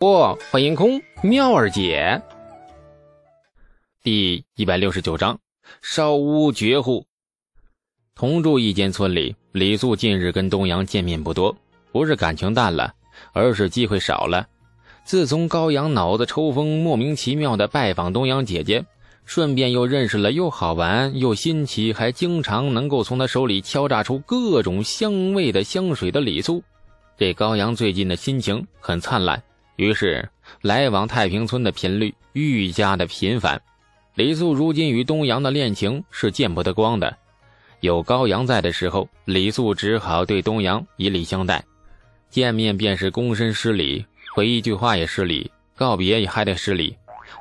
不，欢迎空妙儿姐。第一百六十九章，烧屋绝户。同住一间村里，李素近日跟东阳见面不多，不是感情淡了，而是机会少了。自从高阳脑子抽风，莫名其妙的拜访东阳姐姐，顺便又认识了又好玩又新奇，还经常能够从他手里敲诈出各种香味的香水的李素，这高阳最近的心情很灿烂。于是，来往太平村的频率愈加的频繁。李素如今与东阳的恋情是见不得光的。有高阳在的时候，李素只好对东阳以礼相待，见面便是躬身施礼，回一句话也失礼，告别也还得施礼，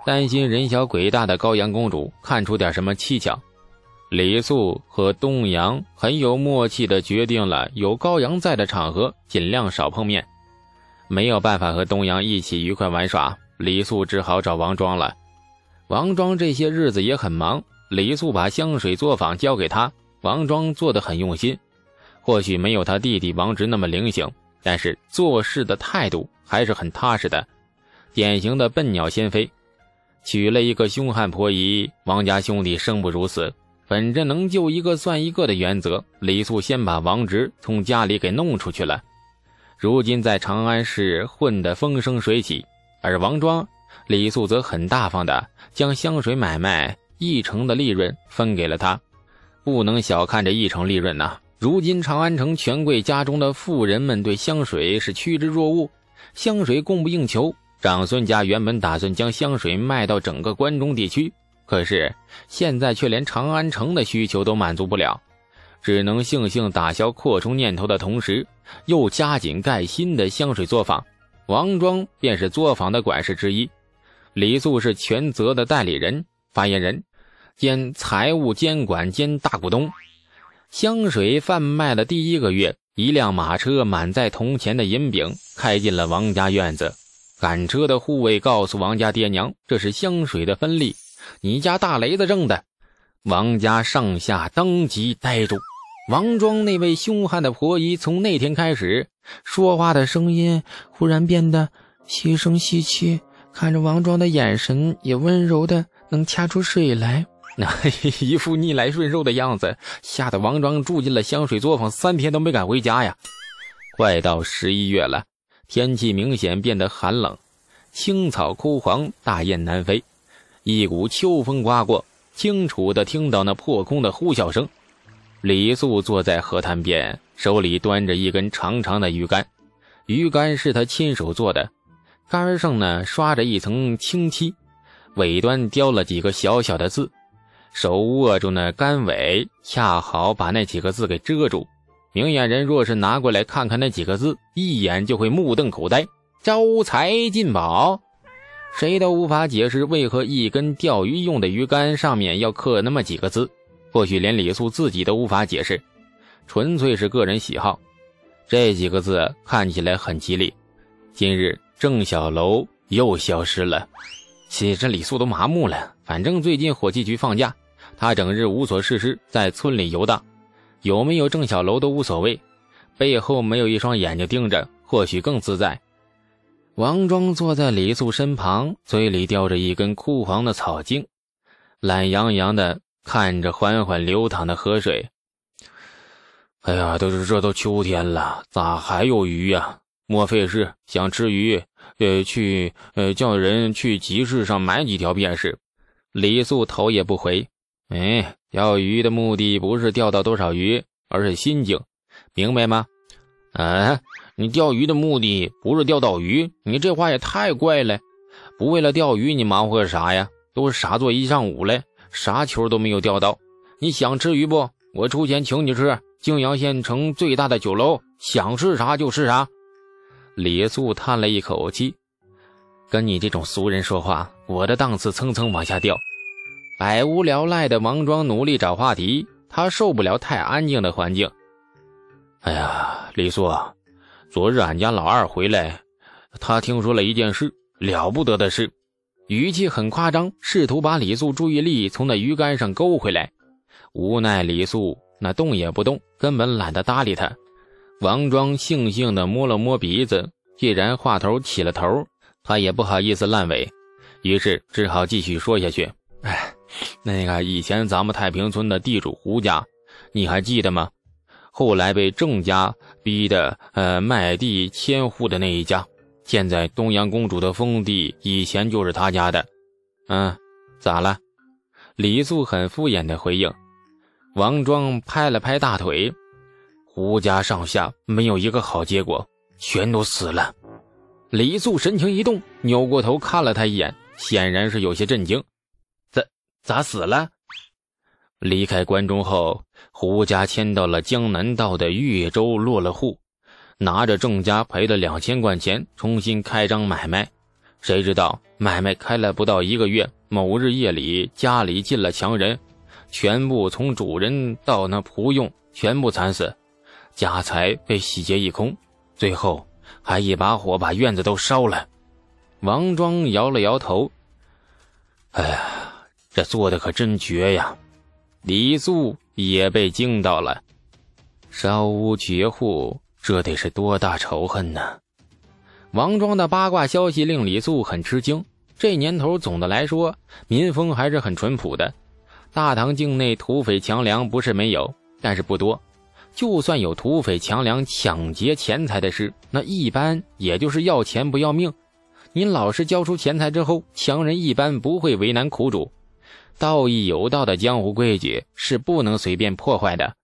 担心人小鬼大的高阳公主看出点什么蹊跷。李素和东阳很有默契的决定了，有高阳在的场合尽量少碰面。没有办法和东阳一起愉快玩耍，李素只好找王庄了。王庄这些日子也很忙，李素把香水作坊交给他，王庄做得很用心。或许没有他弟弟王直那么灵醒，但是做事的态度还是很踏实的，典型的笨鸟先飞。娶了一个凶悍婆姨，王家兄弟生不如死。本着能救一个算一个的原则，李素先把王直从家里给弄出去了。如今在长安市混得风生水起，而王庄、李素则很大方的将香水买卖一成的利润分给了他。不能小看这一成利润呐！如今长安城权贵家中的富人们对香水是趋之若鹜，香水供不应求。长孙家原本打算将香水卖到整个关中地区，可是现在却连长安城的需求都满足不了。只能悻悻打消扩充念头的同时，又加紧盖新的香水作坊。王庄便是作坊的管事之一，李素是全责的代理人、发言人兼财务监管兼大股东。香水贩卖的第一个月，一辆马车满载铜钱的银饼开进了王家院子。赶车的护卫告诉王家爹娘：“这是香水的分利，你家大雷子挣的。”王家上下当即呆住。王庄那位凶悍的婆姨，从那天开始，说话的声音忽然变得细声细气，看着王庄的眼神也温柔的能掐出水来，那 一副逆来顺受的样子，吓得王庄住进了香水作坊，三天都没敢回家呀。快到十一月了，天气明显变得寒冷，青草枯黄，大雁南飞，一股秋风刮过，清楚的听到那破空的呼啸声。李素坐在河滩边，手里端着一根长长的鱼竿，鱼竿是他亲手做的，竿上呢刷着一层青漆，尾端雕了几个小小的字，手握住那竿尾，恰好把那几个字给遮住。明眼人若是拿过来看看那几个字，一眼就会目瞪口呆。招财进宝，谁都无法解释为何一根钓鱼用的鱼竿上面要刻那么几个字。或许连李素自己都无法解释，纯粹是个人喜好。这几个字看起来很吉利。今日郑小楼又消失了，其实李素都麻木了。反正最近火器局放假，他整日无所事事，在村里游荡，有没有郑小楼都无所谓。背后没有一双眼睛盯着，或许更自在。王庄坐在李素身旁，嘴里叼着一根枯黄的草茎，懒洋洋的。看着缓缓流淌的河水，哎呀，都是这都秋天了，咋还有鱼呀？莫非是想吃鱼？呃，去呃，叫人去集市上买几条便是。李素头也不回。哎，钓鱼的目的不是钓到多少鱼，而是心境，明白吗？啊，你钓鱼的目的不是钓到鱼？你这话也太怪了。不为了钓鱼，你忙活个啥呀？都是傻坐一上午了。啥球都没有钓到，你想吃鱼不？我出钱请你吃泾阳县城最大的酒楼，想吃啥就吃啥。李素叹了一口气，跟你这种俗人说话，我的档次蹭蹭往下掉。百无聊赖的王庄努力找话题，他受不了太安静的环境。哎呀，李素，昨日俺家老二回来，他听说了一件事，了不得的事。语气很夸张，试图把李素注意力从那鱼竿上勾回来。无奈李素那动也不动，根本懒得搭理他。王庄悻悻地摸了摸鼻子，既然话头起了头，他也不好意思烂尾，于是只好继续说下去。哎，那个以前咱们太平村的地主胡家，你还记得吗？后来被郑家逼的，呃，卖地迁户的那一家，现在东阳公主的封地以前就是他家的。嗯，咋了？李素很敷衍的回应。王庄拍了拍大腿，胡家上下没有一个好结果，全都死了。李素神情一动，扭过头看了他一眼，显然是有些震惊。咋咋死了？离开关中后，胡家迁到了江南道的岳州落了户，拿着郑家赔的两千贯钱，重新开张买卖。谁知道买卖开了不到一个月，某日夜里家里进了强人，全部从主人到那仆佣全部惨死，家财被洗劫一空，最后。还一把火把院子都烧了，王庄摇了摇头。哎呀，这做的可真绝呀！李素也被惊到了，烧屋绝户，这得是多大仇恨呢？王庄的八卦消息令李素很吃惊。这年头，总的来说，民风还是很淳朴的。大唐境内土匪强梁不是没有，但是不多。就算有土匪强梁抢劫钱财的事，那一般也就是要钱不要命。您老实交出钱财之后，强人一般不会为难苦主。道义有道的江湖规矩是不能随便破坏的。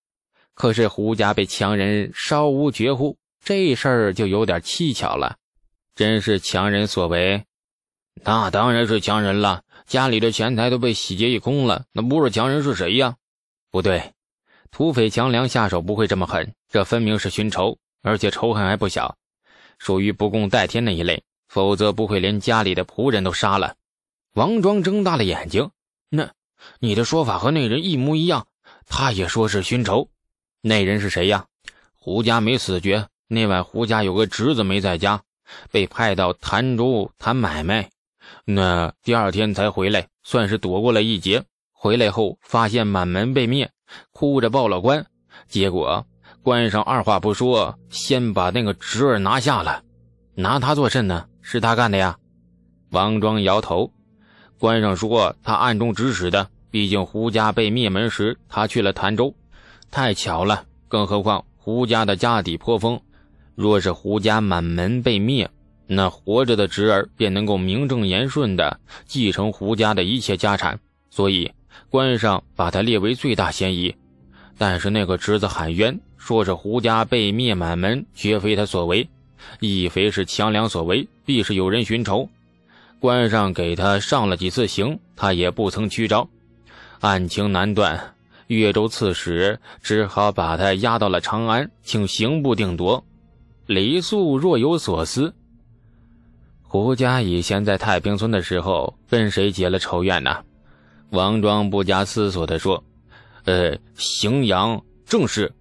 可是胡家被强人烧屋绝户，这事儿就有点蹊跷了。真是强人所为？那当然是强人了。家里的钱财都被洗劫一空了，那不是强人是谁呀？不对。土匪强梁下手不会这么狠，这分明是寻仇，而且仇恨还不小，属于不共戴天那一类，否则不会连家里的仆人都杀了。王庄睁大了眼睛，那你的说法和那人一模一样，他也说是寻仇。那人是谁呀？胡家没死绝，那晚胡家有个侄子没在家，被派到潭州谈买卖，那第二天才回来，算是躲过了一劫。回来后发现满门被灭。哭着报了官，结果官上二话不说，先把那个侄儿拿下了。拿他做甚呢？是他干的呀？王庄摇头。官上说他暗中指使的。毕竟胡家被灭门时，他去了潭州，太巧了。更何况胡家的家底颇丰，若是胡家满门被灭，那活着的侄儿便能够名正言顺的继承胡家的一切家产。所以。官上把他列为最大嫌疑，但是那个侄子喊冤，说是胡家被灭满门，绝非他所为，亦非是强梁所为，必是有人寻仇。官上给他上了几次刑，他也不曾屈招，案情难断。岳州刺史只好把他押到了长安，请刑部定夺。李素若有所思，胡家以前在太平村的时候，跟谁结了仇怨呢？王庄不加思索地说：“呃，荥阳正是。”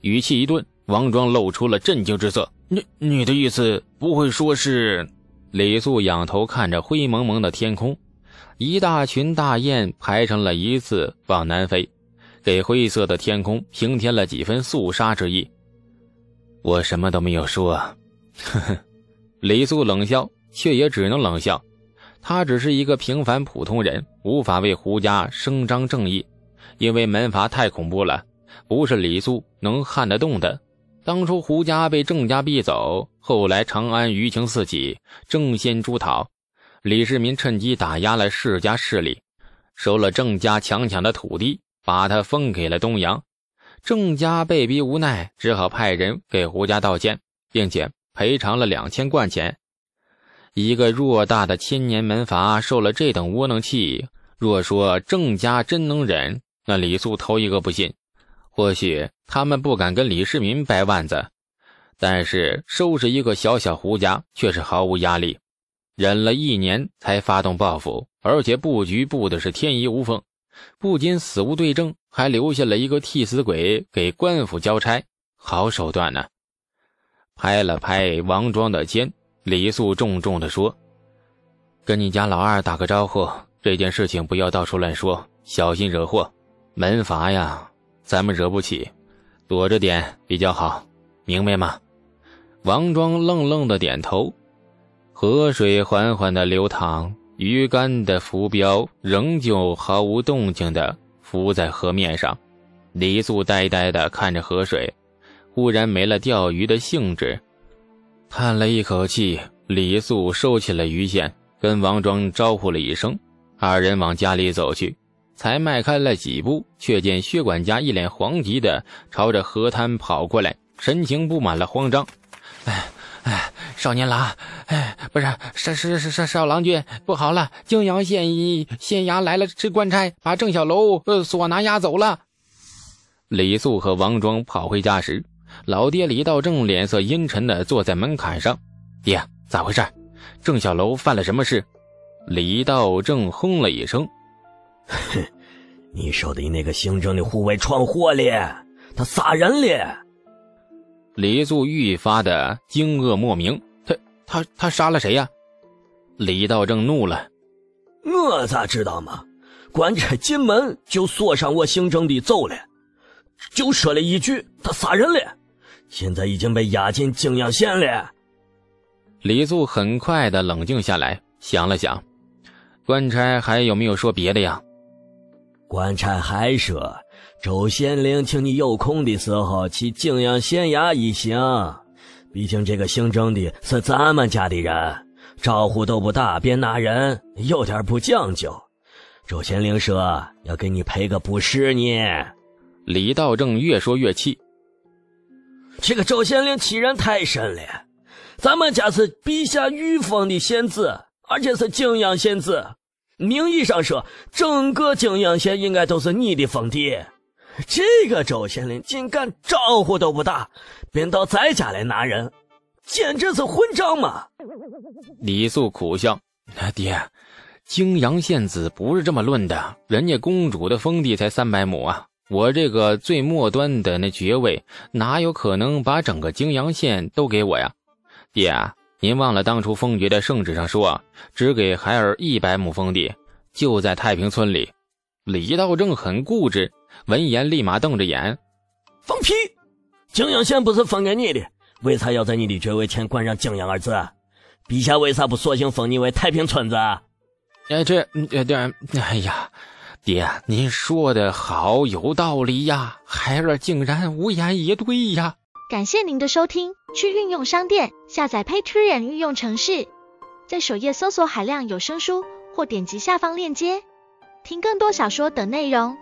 语气一顿，王庄露出了震惊之色。“你你的意思不会说是？”李素仰头看着灰蒙蒙的天空，一大群大雁排成了一字往南飞，给灰色的天空平添了几分肃杀之意。我什么都没有说。呵呵，李素冷笑，却也只能冷笑。他只是一个平凡普通人，无法为胡家声张正义，因为门阀太恐怖了，不是李素能撼得动的。当初胡家被郑家逼走，后来长安舆情四起，争先出讨，李世民趁机打压了世家势力，收了郑家强抢的土地，把他封给了东阳。郑家被逼无奈，只好派人给胡家道歉，并且赔偿了两千贯钱。一个偌大的千年门阀受了这等窝囊气，若说郑家真能忍，那李素头一个不信。或许他们不敢跟李世民掰腕子，但是收拾一个小小胡家却是毫无压力。忍了一年才发动报复，而且布局布的是天衣无缝，不仅死无对证，还留下了一个替死鬼给官府交差，好手段呢。拍了拍王庄的肩。李素重重地说：“跟你家老二打个招呼，这件事情不要到处乱说，小心惹祸。门阀呀，咱们惹不起，躲着点比较好，明白吗？”王庄愣愣的点头。河水缓缓的流淌，鱼竿的浮标仍旧毫无动静的浮在河面上。李素呆呆的看着河水，忽然没了钓鱼的兴致，叹了一口气。李素收起了鱼线，跟王庄招呼了一声，二人往家里走去。才迈开了几步，却见薛管家一脸惶急的朝着河滩跑过来，神情布满了慌张。哎哎，少年郎，哎，不是，少少少少少郎君，不好了！泾阳县县衙来了这官差，把郑小楼呃锁拿押走了。李素和王庄跑回家时，老爹李道正脸色阴沉的坐在门槛上。爹，咋回事？郑小楼犯了什么事？李道正哼了一声。哼，你手的那个姓郑的护卫闯祸了，他杀人了。李素愈发的惊愕莫名，他他他杀了谁呀？李道正怒了，我咋知道嘛？官差进门就锁上我姓郑的走了，就说了一句他杀人了，现在已经被押进泾阳县了。李素很快的冷静下来，想了想，官差还有没有说别的呀？官差还说：“周县令，请你有空的时候去泾阳县衙一行。毕竟这个姓郑的是咱们家的人，招呼都不打便拿人，有点不讲究。周县令说要给你赔个不是呢。”李道正越说越气：“这个周县令欺人太甚了！咱们家是陛下御封的县子，而且是泾阳县子。”名义上说，整个泾阳县应该都是你的封地。这个周县令竟敢招呼都不打，便到咱家来拿人，简直是混账嘛！李素苦笑：“爹，泾阳县子不是这么论的，人家公主的封地才三百亩啊，我这个最末端的那爵位，哪有可能把整个泾阳县都给我呀？爹。”您忘了当初封爵的圣旨上说，只给孩儿一百亩封地，就在太平村里。李道正很固执，闻言立马瞪着眼：“放屁！泾阳县不是封给你的，为啥要在你的爵位前冠上泾阳二字？陛下为啥不索性封你为太平村子？”哎，这……呃，对，哎呀，爹，您说的好有道理呀，孩儿竟然无言以对呀。感谢您的收听，去运用商店下载 Patreon 运用城市，在首页搜索海量有声书，或点击下方链接听更多小说等内容。